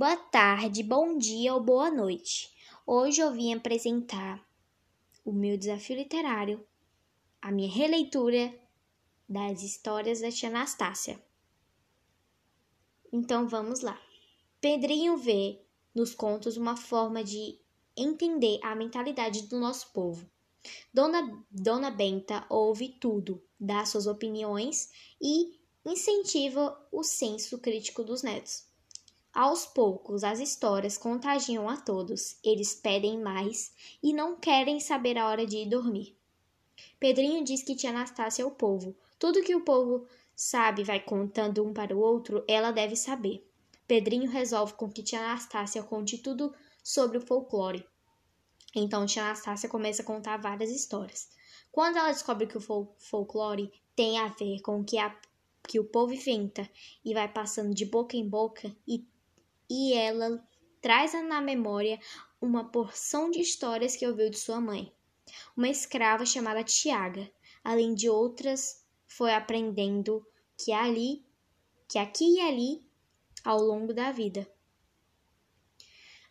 Boa tarde, bom dia ou boa noite. Hoje eu vim apresentar o meu desafio literário, a minha releitura das histórias da tia Anastácia. Então vamos lá. Pedrinho vê nos contos uma forma de entender a mentalidade do nosso povo. Dona, Dona Benta ouve tudo, dá suas opiniões e incentiva o senso crítico dos netos. Aos poucos, as histórias contagiam a todos. Eles pedem mais e não querem saber a hora de ir dormir. Pedrinho diz que tia Anastácia é o povo. Tudo que o povo sabe vai contando um para o outro, ela deve saber. Pedrinho resolve com que tia Anastácia conte tudo sobre o folclore. Então tia Anastácia começa a contar várias histórias. Quando ela descobre que o fol folclore tem a ver com o que, a, que o povo inventa e vai passando de boca em boca e e ela traz na memória uma porção de histórias que ouviu de sua mãe. Uma escrava chamada Tiaga, além de outras, foi aprendendo que ali, que aqui e ali, ao longo da vida.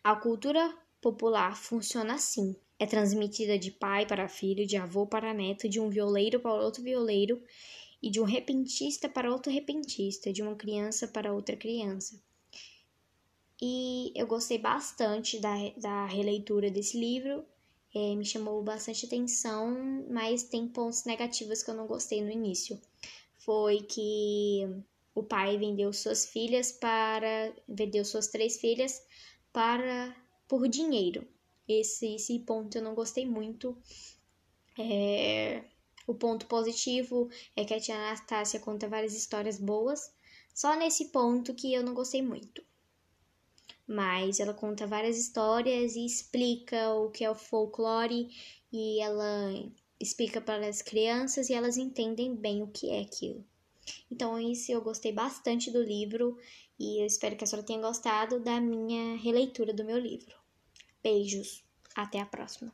A cultura popular funciona assim: é transmitida de pai para filho, de avô para neto, de um violeiro para outro violeiro e de um repentista para outro repentista, de uma criança para outra criança e eu gostei bastante da, da releitura desse livro. É, me chamou bastante atenção, mas tem pontos negativos que eu não gostei no início. Foi que o pai vendeu suas filhas para. vendeu suas três filhas para por dinheiro. Esse, esse ponto eu não gostei muito. É, o ponto positivo é que a tia Anastácia conta várias histórias boas. Só nesse ponto que eu não gostei muito mas ela conta várias histórias e explica o que é o folclore e ela explica para as crianças e elas entendem bem o que é aquilo. Então, isso eu gostei bastante do livro e eu espero que a senhora tenha gostado da minha releitura do meu livro. Beijos, até a próxima.